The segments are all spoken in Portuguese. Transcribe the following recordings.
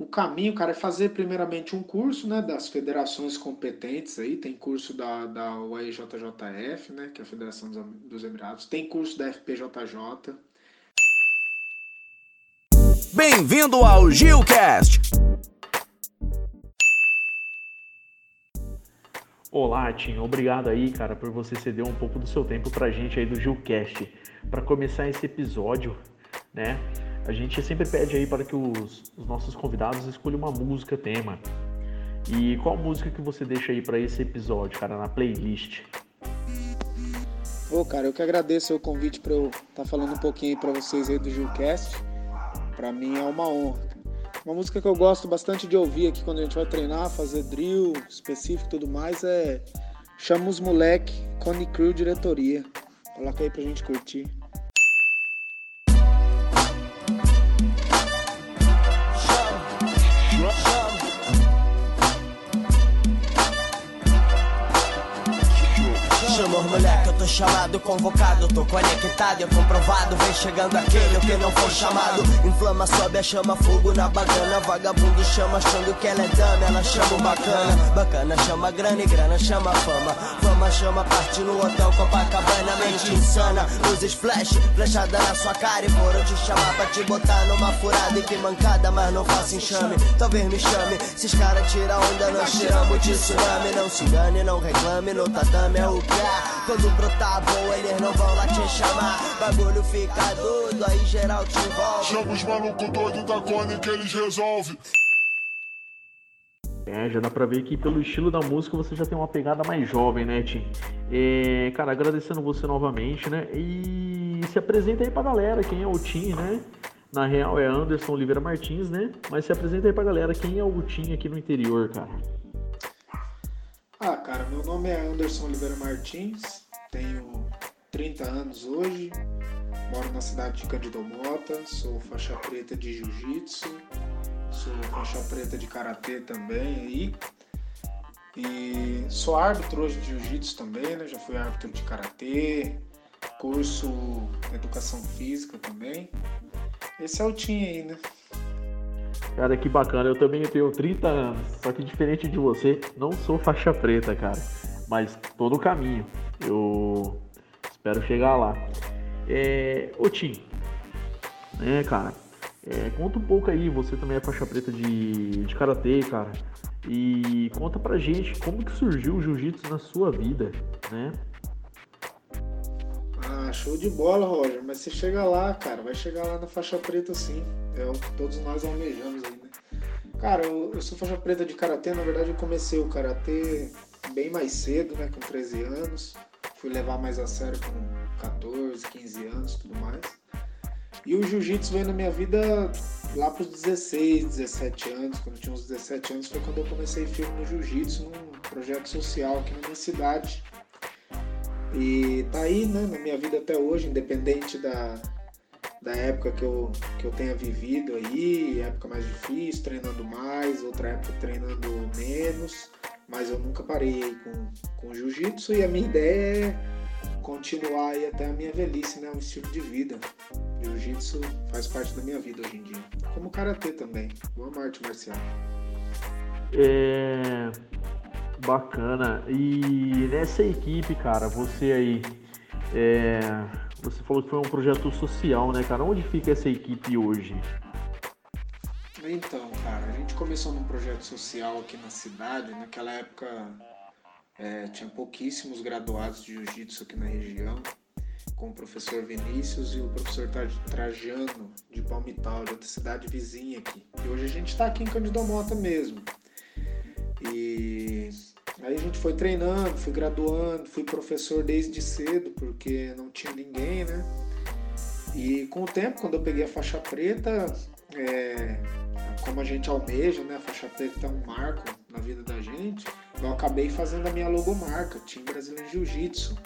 o caminho, cara, é fazer primeiramente um curso, né, das federações competentes aí, tem curso da, da UEJJF, né, que é a Federação dos Emirados, tem curso da FPJJ. Bem-vindo ao Gilcast! Olá, Tim, obrigado aí, cara, por você ceder um pouco do seu tempo pra gente aí do Gilcast. Para começar esse episódio, né, a gente sempre pede aí para que os, os nossos convidados escolham uma música tema. E qual música que você deixa aí para esse episódio, cara, na playlist? Ô, cara, eu que agradeço o convite para eu estar tá falando um pouquinho para vocês aí do Gilcast. Para mim é uma honra. Uma música que eu gosto bastante de ouvir aqui quando a gente vai treinar, fazer drill específico e tudo mais é Chama os Moleque, Cone Crew Diretoria. Coloca aí pra gente curtir. Moleque, eu tô chamado, convocado, tô conectado, é comprovado, vem chegando aquele que não foi chamado. Inflama, sobe a chama, fogo na bagana, vagabundo chama achando que ela é dama, ela chama o bacana. Bacana chama grana e grana chama fama. Fama chama parte no hotel Copacabana, mente insana, luzes flash, flechada na sua cara e foram te chamar pra te botar numa furada e que mancada, mas não faça enxame. Talvez me chame, se os caras tiram onda, nós tiramos de tsunami. Não se engane, não reclame, no tatame é o que é. Quando brotar boa, eles não vão lá te chamar. Bagulho fica doido, aí geral te envolve. Chama os malucos doidos da Cone que eles resolvem. É, já dá pra ver que pelo estilo da música você já tem uma pegada mais jovem, né, Tim? É, cara, agradecendo você novamente, né? E se apresenta aí pra galera quem é o Tim, né? Na real é Anderson Oliveira Martins, né? Mas se apresenta aí pra galera quem é o Tim aqui no interior, cara. Ah, cara, meu nome é Anderson Oliveira Martins, tenho 30 anos hoje, moro na cidade de Candido Mota, sou faixa preta de jiu-jitsu, sou faixa preta de karatê também aí. E sou árbitro hoje de jiu-jitsu também, né? Já fui árbitro de karatê, curso educação física também. Esse é o Tim aí, né? Cara, que bacana. Eu também tenho 30 anos, só que diferente de você, não sou faixa preta, cara. Mas todo o caminho. Eu espero chegar lá. É... Ô Tim, né, cara? É, conta um pouco aí, você também é faixa preta de, de karatê, cara. E conta pra gente como que surgiu o jiu-jitsu na sua vida, né? Ah, show de bola, Roger. Mas você chega lá, cara, vai chegar lá na faixa preta sim. É o que todos nós almejamos aí, né? Cara, eu, eu sou faixa preta de karatê. Na verdade, eu comecei o karatê bem mais cedo, né? Com 13 anos. Fui levar mais a sério com 14, 15 anos tudo mais. E o jiu-jitsu veio na minha vida lá para os 16, 17 anos. Quando eu tinha uns 17 anos foi quando eu comecei firme no jiu-jitsu, num projeto social aqui na minha cidade. E tá aí, né, na minha vida até hoje, independente da, da época que eu, que eu tenha vivido aí, época mais difícil, treinando mais, outra época treinando menos, mas eu nunca parei com, com jiu-jitsu e a minha ideia é continuar aí até a minha velhice, né, um estilo de vida. Jiu-jitsu faz parte da minha vida hoje em dia, como karatê também, uma arte marcial. É Bacana. E nessa equipe, cara, você aí. É... Você falou que foi um projeto social, né, cara? Onde fica essa equipe hoje? Então, cara, a gente começou num projeto social aqui na cidade. Naquela época é, tinha pouquíssimos graduados de jiu-jitsu aqui na região, com o professor Vinícius e o professor Trajano de Palmital, de outra cidade vizinha aqui. E hoje a gente está aqui em Candido Mota mesmo. E Aí a gente foi treinando, fui graduando, fui professor desde cedo, porque não tinha ninguém, né? E com o tempo, quando eu peguei a faixa preta, é, como a gente almeja, né? A faixa preta é um marco na vida da gente, eu acabei fazendo a minha logomarca, Team Brasileiro Jiu-Jitsu.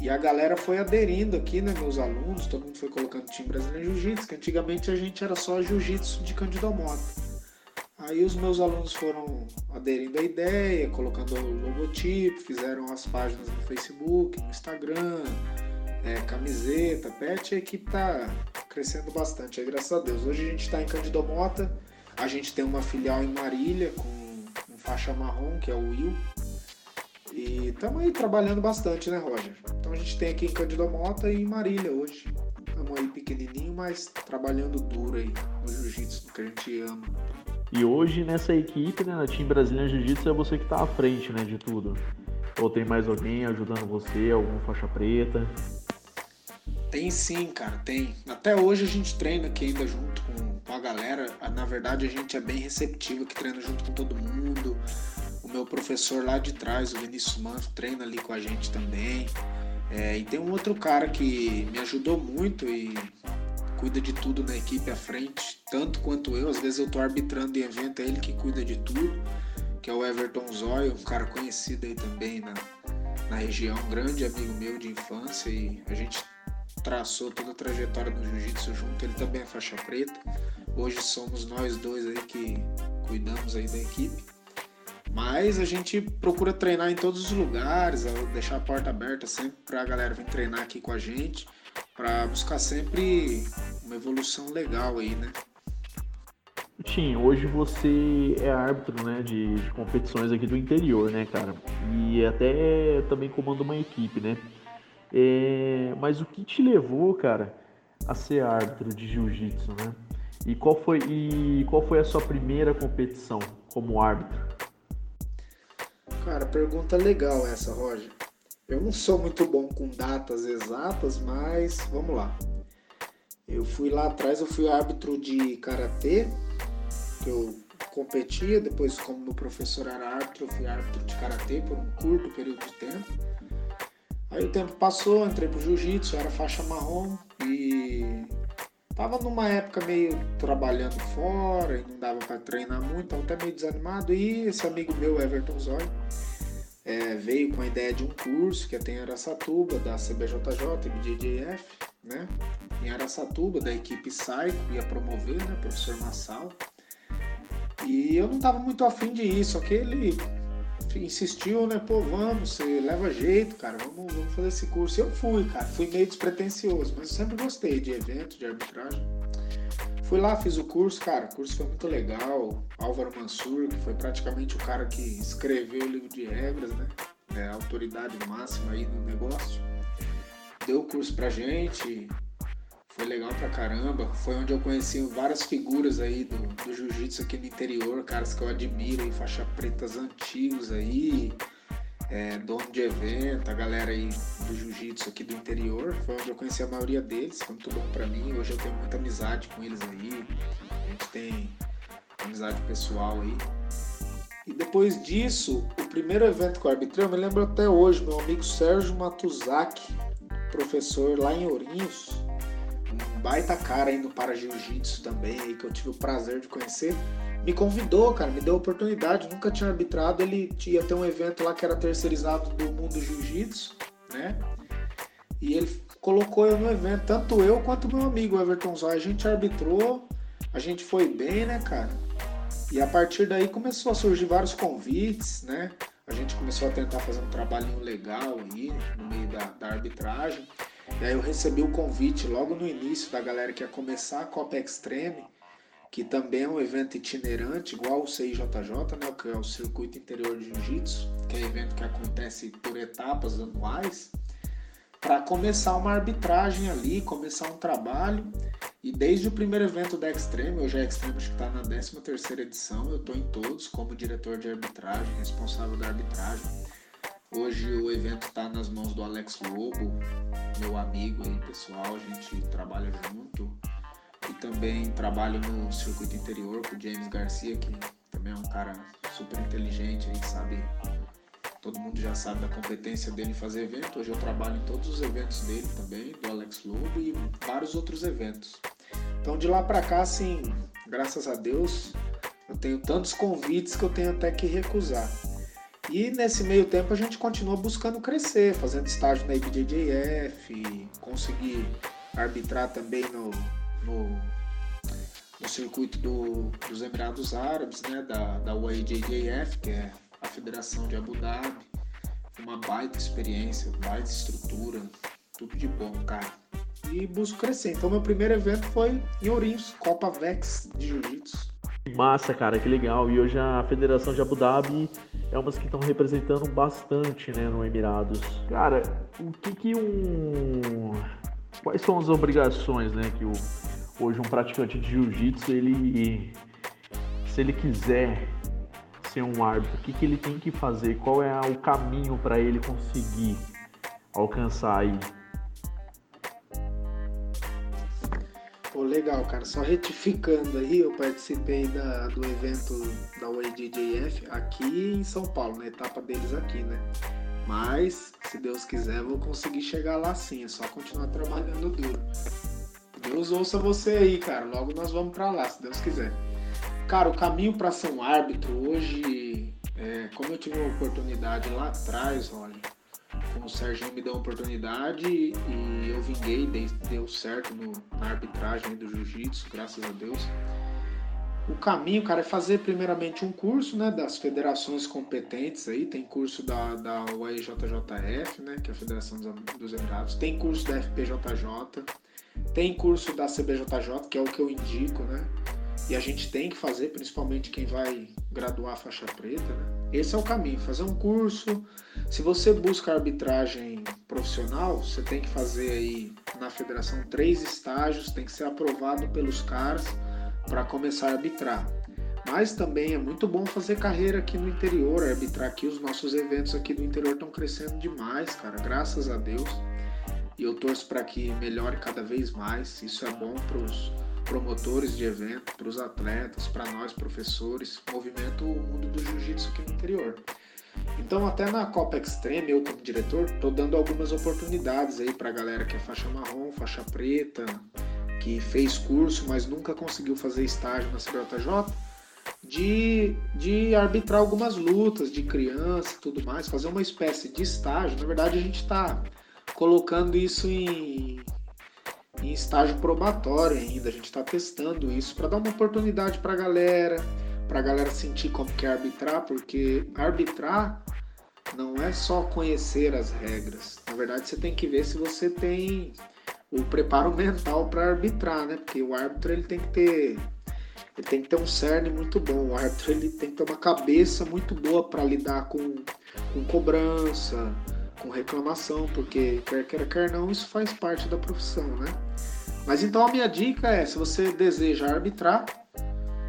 E a galera foi aderindo aqui, né? Meus alunos, todo mundo foi colocando Team Brasileiro Jiu-Jitsu, que antigamente a gente era só Jiu-Jitsu de Candido Moto. Aí os meus alunos foram aderindo à ideia, colocando o logotipo, fizeram as páginas no Facebook, no Instagram, é, camiseta, pet, a equipe está crescendo bastante, aí, graças a Deus. Hoje a gente está em Candido Mota, A gente tem uma filial em Marília com um faixa marrom, que é o Will. E estamos aí trabalhando bastante, né, Roger? Então a gente tem aqui em Cândido Mota e em Marília hoje. Estamos aí pequenininho, mas trabalhando duro aí no jiu-jitsu, que a gente ama. E hoje nessa equipe, né, na Team Brasília Jiu-Jitsu, é você que está à frente, né, de tudo. Ou tem mais alguém ajudando você, alguma faixa preta? Tem sim, cara, tem. Até hoje a gente treina aqui ainda junto verdade, a gente é bem receptivo que treina junto com todo mundo. O meu professor lá de trás, o Vinícius Manfro, treina ali com a gente também. É, e tem um outro cara que me ajudou muito e cuida de tudo na equipe à frente, tanto quanto eu. Às vezes eu tô arbitrando em evento, é ele que cuida de tudo, que é o Everton Zóio, um cara conhecido aí também na, na região, um grande amigo meu de infância e a gente traçou toda a trajetória do jiu-jitsu junto, ele também é faixa preta. Hoje somos nós dois aí que cuidamos aí da equipe. Mas a gente procura treinar em todos os lugares, deixar a porta aberta sempre para a galera vir treinar aqui com a gente, para buscar sempre uma evolução legal aí, né? Tim, hoje você é árbitro né, de, de competições aqui do interior, né, cara? E até também comanda uma equipe, né? É, mas o que te levou, cara, a ser árbitro de jiu-jitsu, né? E qual foi e qual foi a sua primeira competição como árbitro? Cara, pergunta legal essa, Roger. Eu não sou muito bom com datas exatas, mas vamos lá. Eu fui lá atrás, eu fui árbitro de karatê, que eu competia, depois como meu professor era árbitro, eu fui árbitro de karatê por um curto período de tempo. Aí o tempo passou, entrei pro jiu-jitsu, era faixa marrom e tava numa época meio trabalhando fora e não dava para treinar muito, tava até meio desanimado. E esse amigo meu, Everton Zóio, é, veio com a ideia de um curso que tem em Aracatuba, da CBJJ e BJJF, né? Em Aracatuba, da equipe Saico, ia promover, né? Professor Massal. E eu não tava muito afim de ir, só que ele insistiu, né? Pô, vamos, você leva jeito, cara, vamos, vamos fazer esse curso. Eu fui, cara, fui meio despretensioso, mas eu sempre gostei de evento, de arbitragem. Fui lá, fiz o curso, cara, o curso foi muito legal. Álvaro Mansur, que foi praticamente o cara que escreveu o livro de regras, né? É autoridade máxima aí no negócio. Deu o curso pra gente, foi legal pra caramba. Foi onde eu conheci várias figuras aí do, do jiu-jitsu aqui no interior, caras que eu admiro aí, faixa pretas antigos aí, é, dono de evento, a galera aí do jiu-jitsu aqui do interior. Foi onde eu conheci a maioria deles, foi muito bom pra mim. Hoje eu tenho muita amizade com eles aí. A gente tem amizade pessoal aí. E depois disso, o primeiro evento que eu arbitrei, eu me lembro até hoje, meu amigo Sérgio Matuzaki, professor lá em Ourinhos, baita cara indo para jiu-jitsu também, que eu tive o prazer de conhecer, me convidou, cara, me deu a oportunidade, nunca tinha arbitrado, ele ia ter um evento lá que era terceirizado do mundo jiu-jitsu, né? E ele colocou eu no evento, tanto eu quanto meu amigo Everton Zóia, a gente arbitrou, a gente foi bem, né, cara? E a partir daí começou a surgir vários convites, né? A gente começou a tentar fazer um trabalhinho legal aí no meio da, da arbitragem. Aí eu recebi o convite logo no início da galera que ia começar a Copa Extreme, que também é um evento itinerante, igual o CIJJ, né, que é o Circuito Interior de Jiu-Jitsu, que é um evento que acontece por etapas anuais, para começar uma arbitragem ali, começar um trabalho. E desde o primeiro evento da Extreme, hoje a Extreme acho que está na 13 terceira edição, eu estou em todos como diretor de arbitragem, responsável da arbitragem. Hoje o evento está nas mãos do Alex Lobo, meu amigo aí, pessoal. A gente trabalha junto. E também trabalho no circuito interior com o James Garcia, que também é um cara super inteligente aí, sabe? Todo mundo já sabe da competência dele em fazer evento. Hoje eu trabalho em todos os eventos dele também, do Alex Lobo e vários outros eventos. Então de lá para cá, assim, graças a Deus, eu tenho tantos convites que eu tenho até que recusar. E nesse meio tempo a gente continua buscando crescer, fazendo estágio na IBJJF, conseguir arbitrar também no, no, no circuito do, dos Emirados Árabes, né, da, da UAJJF, que é a Federação de Abu Dhabi. Uma baita experiência, baita estrutura, tudo de bom, cara. E busco crescer. Então meu primeiro evento foi em Ourinhos, Copa Vex de Jiu-Jitsu. Massa, cara, que legal. E hoje a Federação de Abu Dhabi é umas que estão representando bastante, né, no Emirados. Cara, o que que um... Quais são as obrigações, né, que o... hoje um praticante de jiu-jitsu, ele... Se ele quiser ser um árbitro, o que, que ele tem que fazer? Qual é o caminho para ele conseguir alcançar aí? Pô, legal, cara. Só retificando aí, eu participei da, do evento da UADJF aqui em São Paulo, na etapa deles aqui, né? Mas, se Deus quiser, vou conseguir chegar lá sim. É só continuar trabalhando duro. Deus ouça você aí, cara. Logo nós vamos para lá, se Deus quiser. Cara, o caminho para ser um árbitro hoje, é, como eu tive uma oportunidade lá atrás, olha, o Serginho me deu uma oportunidade e eu vinguei, deu certo no, na arbitragem do jiu-jitsu, graças a Deus. O caminho, cara, é fazer primeiramente um curso, né, das federações competentes aí, tem curso da, da UEJJF, né, que é a Federação dos Emirados, tem curso da FPJJ, tem curso da CBJJ, que é o que eu indico, né, e a gente tem que fazer, principalmente quem vai graduar faixa preta, né? Esse é o caminho, fazer um curso. Se você busca arbitragem profissional, você tem que fazer aí na federação três estágios, tem que ser aprovado pelos caras para começar a arbitrar. Mas também é muito bom fazer carreira aqui no interior, arbitrar aqui. Os nossos eventos aqui do interior estão crescendo demais, cara, graças a Deus. E eu torço para que melhore cada vez mais. Isso é bom para os promotores de evento, para os atletas, para nós professores, movimento o mundo do jiu-jitsu aqui no interior. Então, até na Copa Extreme, eu como diretor, estou dando algumas oportunidades aí para a galera que é faixa marrom, faixa preta, que fez curso, mas nunca conseguiu fazer estágio na CBJJ, de, de arbitrar algumas lutas de criança e tudo mais, fazer uma espécie de estágio. Na verdade, a gente está colocando isso em, em estágio probatório ainda. A gente está testando isso para dar uma oportunidade para a galera, para a galera sentir como que é arbitrar, porque arbitrar não é só conhecer as regras. Na verdade, você tem que ver se você tem o preparo mental para arbitrar, né? Porque o árbitro ele tem que ter ele tem que ter um cerne muito bom. O árbitro ele tem que ter uma cabeça muito boa para lidar com, com cobrança, com reclamação, porque quer queira, quer não, isso faz parte da profissão, né? Mas então a minha dica é, se você deseja arbitrar,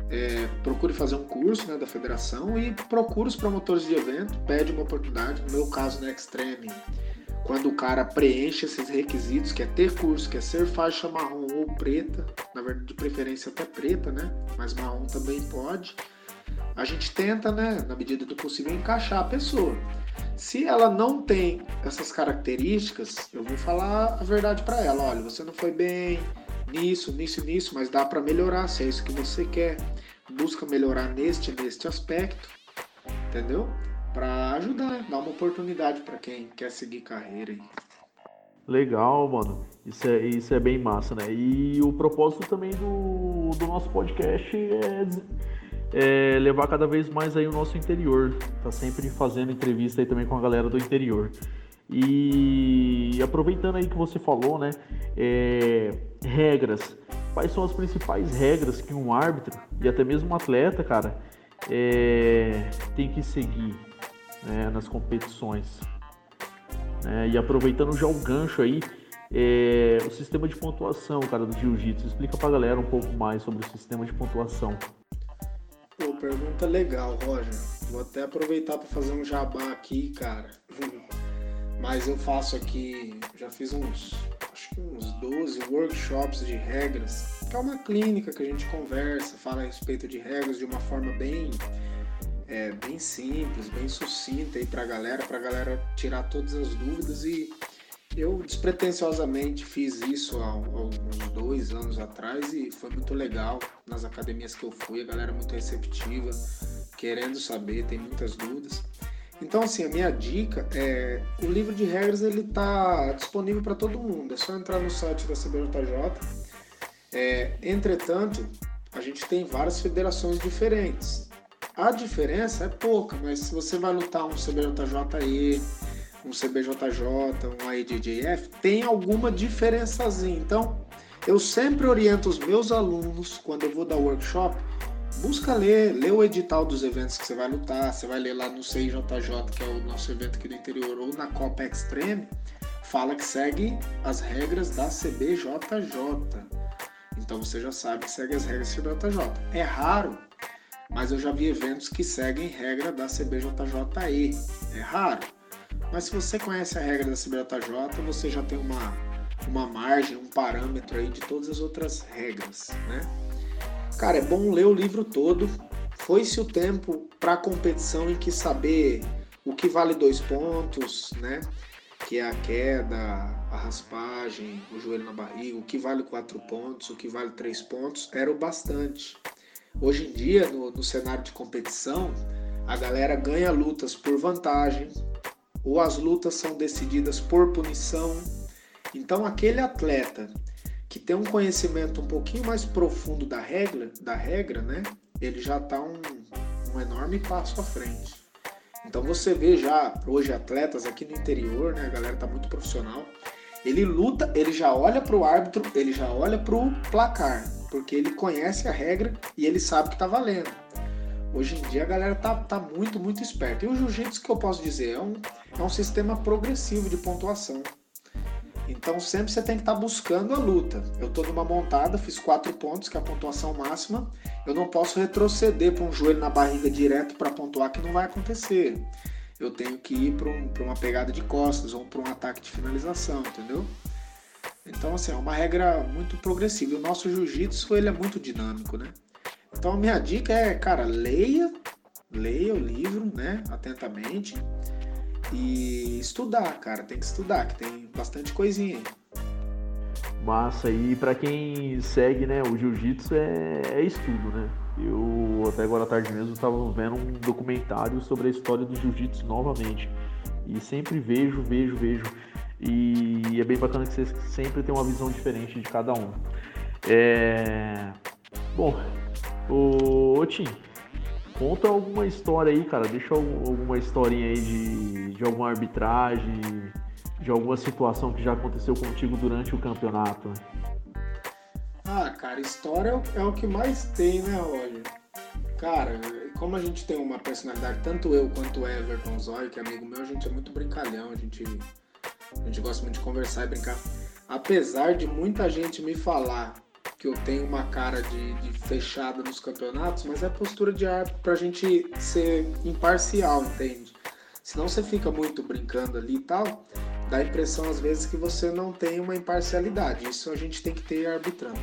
é, procure fazer um curso né, da federação e procure os promotores de evento, pede uma oportunidade. No meu caso, na Extreme, quando o cara preenche esses requisitos, que é ter curso, que é ser faixa marrom ou preta, na verdade de preferência até preta, né? Mas marrom também pode. A gente tenta, né, na medida do possível, encaixar a pessoa. Se ela não tem essas características, eu vou falar a verdade para ela. Olha, você não foi bem nisso, nisso, nisso, mas dá para melhorar. Se é isso que você quer, busca melhorar neste, neste aspecto, entendeu? Para ajudar, dar uma oportunidade para quem quer seguir carreira aí. Legal, mano. Isso é, isso é bem massa, né? E o propósito também do, do nosso podcast é é, levar cada vez mais aí o nosso interior. Tá sempre fazendo entrevista aí também com a galera do interior. E aproveitando aí que você falou, né? É, regras. Quais são as principais regras que um árbitro e até mesmo um atleta, cara, é, tem que seguir né, nas competições? É, e aproveitando já o gancho aí, é, o sistema de pontuação, cara, do jiu-jitsu. Explica pra galera um pouco mais sobre o sistema de pontuação. Pergunta legal, Roger. Vou até aproveitar para fazer um jabá aqui, cara. Mas eu faço aqui, já fiz uns, acho que uns 12 workshops de regras, que é uma clínica que a gente conversa, fala a respeito de regras de uma forma bem é, bem simples, bem sucinta aí pra galera, pra galera tirar todas as dúvidas e eu despretensiosamente fiz isso há, uns dois anos atrás e foi muito legal nas academias que eu fui, a galera muito receptiva, querendo saber, tem muitas dúvidas. Então, assim, a minha dica é o livro de regras ele está disponível para todo mundo. É só entrar no site da CBJJ. É, entretanto, a gente tem várias federações diferentes. A diferença é pouca, mas se você vai lutar um CBJJE, um CBJJ, um AIDJF, tem alguma diferençazinha. Então, eu sempre oriento os meus alunos, quando eu vou dar workshop, busca ler, lê o edital dos eventos que você vai lutar, você vai ler lá no CIJJ, que é o nosso evento aqui do interior, ou na Copa Extreme, fala que segue as regras da CBJJ. Então você já sabe que segue as regras da CBJJ. É raro, mas eu já vi eventos que seguem regra da CBJJE. É raro. Mas se você conhece a regra da CBJJ, você já tem uma, uma margem, um parâmetro aí de todas as outras regras, né? Cara, é bom ler o livro todo. Foi-se o tempo para a competição em que saber o que vale dois pontos, né? Que é a queda, a raspagem, o joelho na barriga, o que vale quatro pontos, o que vale três pontos, era o bastante. Hoje em dia, no, no cenário de competição, a galera ganha lutas por vantagem, ou as lutas são decididas por punição. Então, aquele atleta que tem um conhecimento um pouquinho mais profundo da regra, da regra, né? Ele já está um, um enorme passo à frente. Então você vê já hoje atletas aqui no interior, né? A galera tá muito profissional. Ele luta, ele já olha para o árbitro, ele já olha para o placar, porque ele conhece a regra e ele sabe que tá valendo. Hoje em dia a galera tá, tá muito, muito esperta. E o jiu-jitsu que eu posso dizer é um, é um sistema progressivo de pontuação. Então sempre você tem que estar tá buscando a luta. Eu estou numa montada, fiz quatro pontos, que é a pontuação máxima. Eu não posso retroceder para um joelho na barriga direto para pontuar, que não vai acontecer. Eu tenho que ir para um, uma pegada de costas ou para um ataque de finalização, entendeu? Então, assim, é uma regra muito progressiva. O nosso jiu-jitsu ele é muito dinâmico, né? Então, a minha dica é, cara, leia, leia o livro, né, atentamente e estudar, cara, tem que estudar, que tem bastante coisinha aí. Massa, e para quem segue, né, o jiu-jitsu é, é, estudo, né? Eu até agora à tarde mesmo estava vendo um documentário sobre a história do jiu-jitsu novamente. E sempre vejo, vejo, vejo. E é bem bacana que você sempre tem uma visão diferente de cada um. É... Bom, o Tim, Conta alguma história aí, cara. Deixa alguma historinha aí de, de alguma arbitragem, de alguma situação que já aconteceu contigo durante o campeonato. Ah, cara, história é o, é o que mais tem, né, Roger? Cara, como a gente tem uma personalidade, tanto eu quanto o Everton Zóio, que é amigo meu, a gente é muito brincalhão, a gente, a gente gosta muito de conversar e brincar. Apesar de muita gente me falar que eu tenho uma cara de, de fechada nos campeonatos, mas é postura de árbitro pra gente ser imparcial, entende? Senão você fica muito brincando ali e tal, dá a impressão às vezes que você não tem uma imparcialidade. Isso a gente tem que ter arbitrando.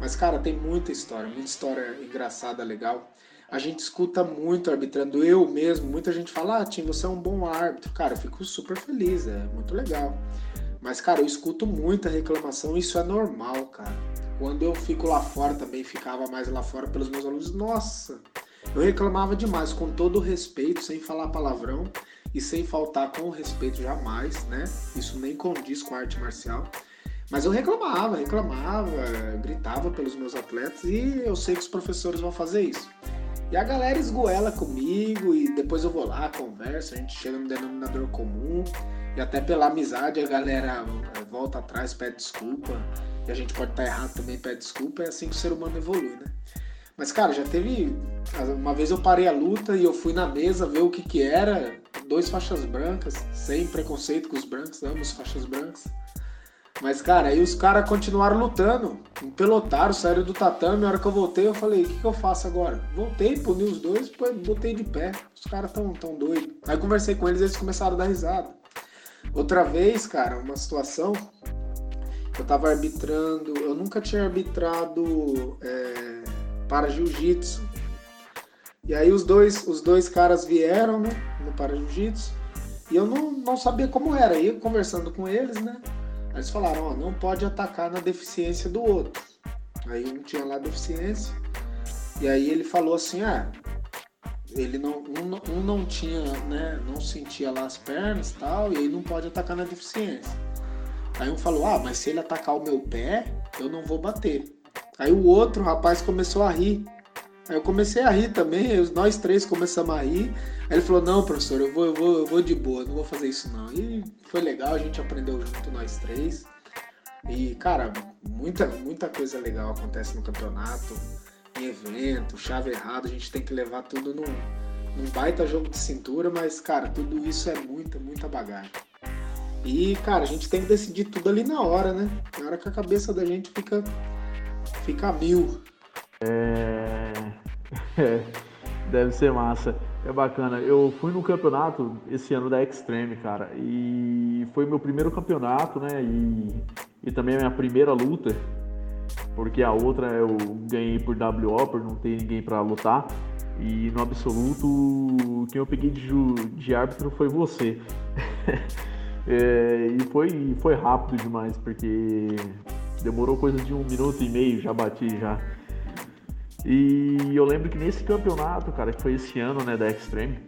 Mas, cara, tem muita história, muita história engraçada, legal. A gente escuta muito arbitrando, eu mesmo, muita gente fala, ah, Tim, você é um bom árbitro. Cara, eu fico super feliz, é muito legal. Mas, cara, eu escuto muita reclamação, isso é normal, cara. Quando eu fico lá fora, também ficava mais lá fora pelos meus alunos, nossa, eu reclamava demais, com todo o respeito, sem falar palavrão e sem faltar com o respeito jamais, né? Isso nem condiz com a arte marcial. Mas eu reclamava, reclamava, gritava pelos meus atletas e eu sei que os professores vão fazer isso. E a galera esgoela comigo e depois eu vou lá, converso, a gente chega no denominador comum e até pela amizade a galera volta atrás, pede desculpa e a gente pode estar errado também, pede desculpa, é assim que o ser humano evolui, né? Mas, cara, já teve. Uma vez eu parei a luta e eu fui na mesa ver o que que era. Dois faixas brancas, sem preconceito com os brancos, amo os faixas brancas. Mas, cara, aí os caras continuaram lutando, empelotaram, saíram do tatame. A hora que eu voltei, eu falei: o que, que eu faço agora? Voltei, puni os dois, botei de pé. Os caras tão, tão doidos. Aí conversei com eles, eles começaram a dar risada. Outra vez, cara, uma situação eu tava arbitrando, eu nunca tinha arbitrado é, para jiu-jitsu. E aí os dois, os dois caras vieram, né, no para jiu-jitsu, e eu não, não sabia como era. Aí conversando com eles, né, eles falaram, ó, não pode atacar na deficiência do outro. Aí um tinha lá deficiência, e aí ele falou assim, ah, ele não, um, um não tinha, né, não sentia lá as pernas e tal, e aí não pode atacar na deficiência. Aí um falou: Ah, mas se ele atacar o meu pé, eu não vou bater. Aí o outro rapaz começou a rir. Aí eu comecei a rir também, nós três começamos a rir. Aí ele falou: Não, professor, eu vou, eu vou, eu vou de boa, não vou fazer isso não. E foi legal, a gente aprendeu junto, nós três. E, cara, muita, muita coisa legal acontece no campeonato. em evento, chave errada, a gente tem que levar tudo num, num baita jogo de cintura, mas, cara, tudo isso é muita, muita bagagem. E, cara, a gente tem que decidir tudo ali na hora, né? Na hora que a cabeça da gente fica, fica mil. É... é... Deve ser massa. É bacana. Eu fui no campeonato esse ano da Extreme, cara. E foi meu primeiro campeonato, né? E, e também a minha primeira luta. Porque a outra eu ganhei por WO, por não ter ninguém para lutar. E no absoluto, quem eu peguei de, de árbitro foi você. é, e foi, foi rápido demais, porque demorou coisa de um minuto e meio, já bati já. E eu lembro que nesse campeonato, cara, que foi esse ano, né, da Extreme,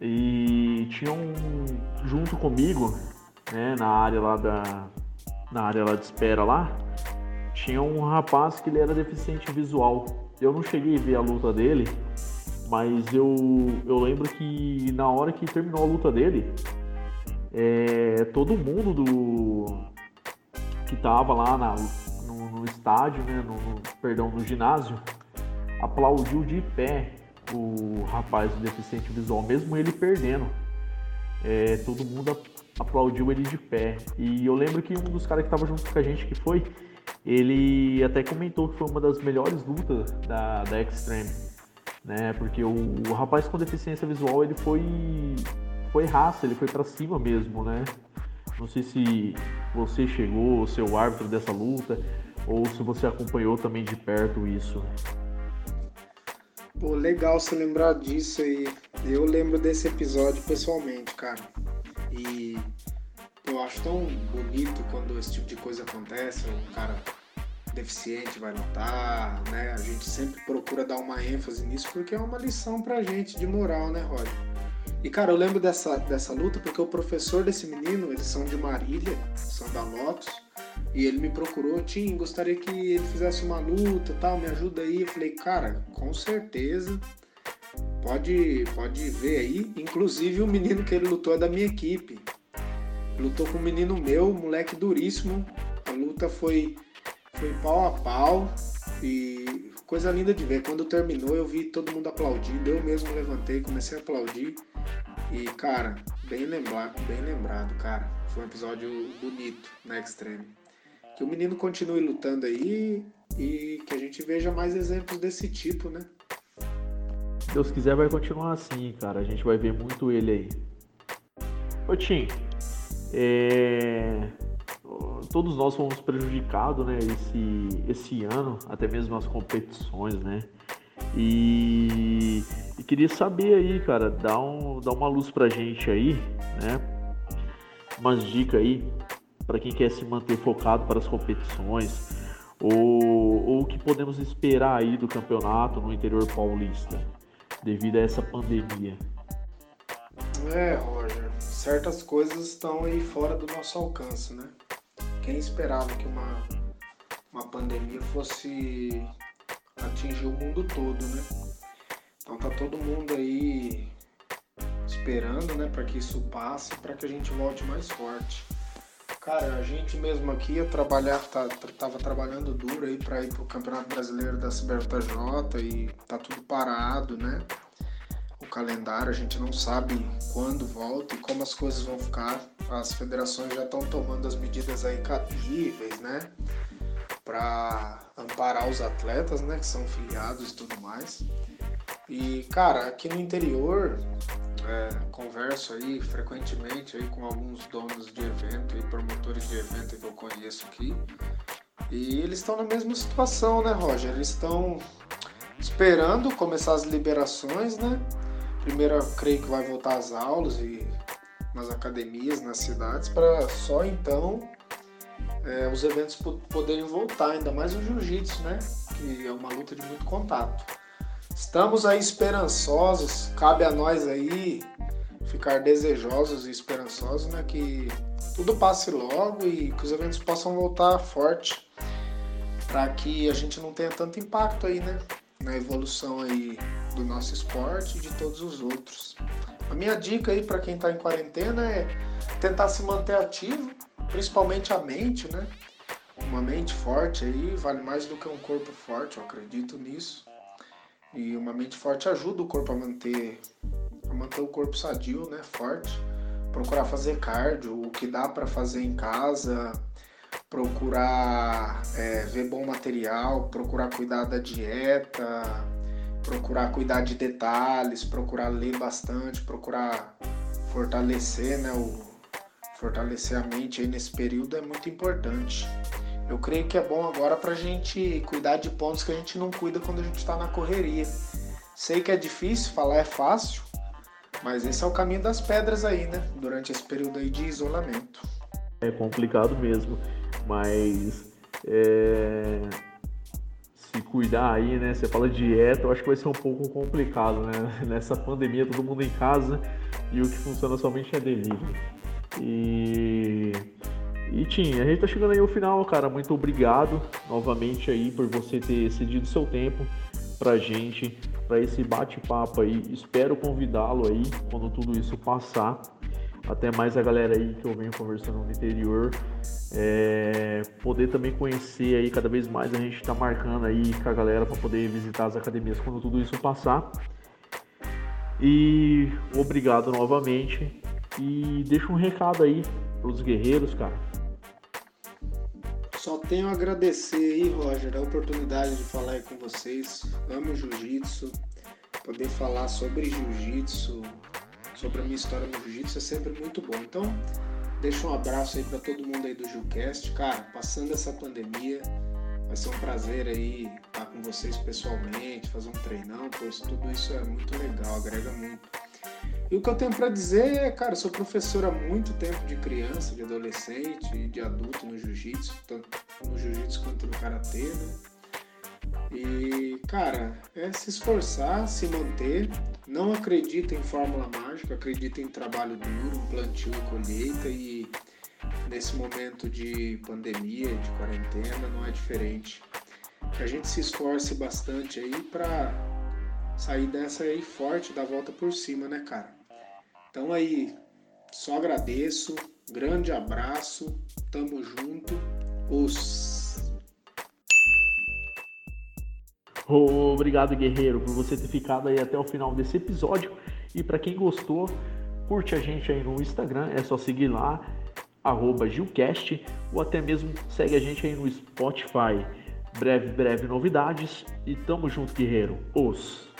e tinha um junto comigo, né, na área lá da na área lá de espera lá, tinha um rapaz que ele era deficiente visual. Eu não cheguei a ver a luta dele, mas eu, eu lembro que na hora que terminou a luta dele, é, todo mundo do que tava lá na, no, no estádio, né, no, no, perdão, no ginásio, aplaudiu de pé o rapaz deficiente visual, mesmo ele perdendo. É, todo mundo aplaudiu ele de pé. E eu lembro que um dos caras que estava junto com a gente, que foi, ele até comentou que foi uma das melhores lutas da, da Extreme. Né? Porque o, o rapaz com deficiência visual, ele foi, foi raça, ele foi para cima mesmo, né? Não sei se você chegou, seu árbitro dessa luta, ou se você acompanhou também de perto isso. Pô, legal você lembrar disso aí. Eu lembro desse episódio pessoalmente, cara. E eu acho tão bonito quando esse tipo de coisa acontece, um cara deficiente vai lutar, né? A gente sempre procura dar uma ênfase nisso porque é uma lição pra gente de moral, né, Roger? E cara, eu lembro dessa, dessa luta porque o professor desse menino, eles são de Marília, são da Lotus, e ele me procurou, Tim, gostaria que ele fizesse uma luta tal, me ajuda aí. Eu falei, cara, com certeza. Pode, pode ver aí. Inclusive o menino que ele lutou é da minha equipe. Lutou com um menino meu, moleque duríssimo. A luta foi, foi pau a pau. E coisa linda de ver. Quando terminou, eu vi todo mundo aplaudindo. Eu mesmo levantei, comecei a aplaudir. E, cara, bem lembrado, bem lembrado, cara. Foi um episódio bonito na Extreme que o menino continue lutando aí e que a gente veja mais exemplos desse tipo, né? Se Deus quiser, vai continuar assim, cara. A gente vai ver muito ele aí. Ô Tim, é... todos nós fomos prejudicados, né, esse, esse ano, até mesmo nas competições, né? E... e, queria saber aí, cara, dá, um, dá uma luz pra gente aí, né? Umas dicas aí para quem quer se manter focado para as competições, ou, ou o que podemos esperar aí do campeonato no interior paulista, devido a essa pandemia? É, Roger, certas coisas estão aí fora do nosso alcance, né? Quem esperava que uma, uma pandemia fosse atingir o mundo todo, né? Então tá todo mundo aí esperando, né, para que isso passe, para que a gente volte mais forte. Cara, a gente mesmo aqui ia trabalhar, tá, tava trabalhando duro aí para ir pro Campeonato Brasileiro da CBFJ e tá tudo parado, né? O calendário, a gente não sabe quando volta e como as coisas vão ficar. As federações já estão tomando as medidas aí cabíveis, né? Para amparar os atletas, né? Que são filiados e tudo mais. E, cara, aqui no interior, é, converso aí frequentemente aí com alguns donos de evento e promotores de evento que eu conheço aqui. E eles estão na mesma situação, né, Roger? Eles estão esperando começar as liberações, né? Primeiro, eu creio que vai voltar às aulas e nas academias, nas cidades, para só então é, os eventos poderem voltar, ainda mais o jiu-jitsu, né? Que é uma luta de muito contato. Estamos aí esperançosos, cabe a nós aí ficar desejosos e esperançosos, né, que tudo passe logo e que os eventos possam voltar forte, para que a gente não tenha tanto impacto aí, né, na evolução aí do nosso esporte e de todos os outros. A minha dica aí para quem está em quarentena é tentar se manter ativo, principalmente a mente, né? Uma mente forte aí vale mais do que um corpo forte, eu acredito nisso. E uma mente forte ajuda o corpo a manter, a manter o corpo sadio, né? Forte. Procurar fazer cardio, o que dá para fazer em casa, procurar é, ver bom material, procurar cuidar da dieta, procurar cuidar de detalhes, procurar ler bastante, procurar fortalecer, né, o, fortalecer a mente aí nesse período é muito importante. Eu creio que é bom agora para a gente cuidar de pontos que a gente não cuida quando a gente está na correria. Sei que é difícil, falar é fácil, mas esse é o caminho das pedras aí, né? Durante esse período aí de isolamento. É complicado mesmo, mas é... se cuidar aí, né? Você fala dieta, eu acho que vai ser um pouco complicado, né? Nessa pandemia, todo mundo em casa e o que funciona somente é delivery. E e Tim, a gente tá chegando aí ao final, cara. Muito obrigado novamente aí por você ter cedido seu tempo pra gente, para esse bate-papo aí. Espero convidá-lo aí quando tudo isso passar. Até mais a galera aí que eu venho conversando no interior. É, poder também conhecer aí cada vez mais a gente está marcando aí com a galera para poder visitar as academias quando tudo isso passar. E obrigado novamente. E deixa um recado aí para os guerreiros, cara. Só tenho a agradecer aí, Roger, a oportunidade de falar aí com vocês. Amo jiu-jitsu. Poder falar sobre jiu-jitsu, sobre a minha história no jiu-jitsu é sempre muito bom. Então, deixa um abraço aí para todo mundo aí do Gilcast. Cara, passando essa pandemia, vai ser um prazer aí estar com vocês pessoalmente, fazer um treinão, pois tudo isso é muito legal, agrega muito. E o que eu tenho para dizer é, cara, sou professor há muito tempo de criança, de adolescente de adulto no jiu-jitsu, tanto no jiu-jitsu quanto no karatê, né? E, cara, é se esforçar, se manter, não acredita em fórmula mágica, acredita em trabalho duro, plantio colheita e nesse momento de pandemia, de quarentena, não é diferente. Que a gente se esforce bastante aí para sair dessa aí forte, dar volta por cima, né, cara? Então aí, só agradeço, grande abraço, tamo junto, os. Obrigado, guerreiro, por você ter ficado aí até o final desse episódio. E para quem gostou, curte a gente aí no Instagram, é só seguir lá, Gilcast, ou até mesmo segue a gente aí no Spotify. Breve, breve novidades e tamo junto, guerreiro. Os.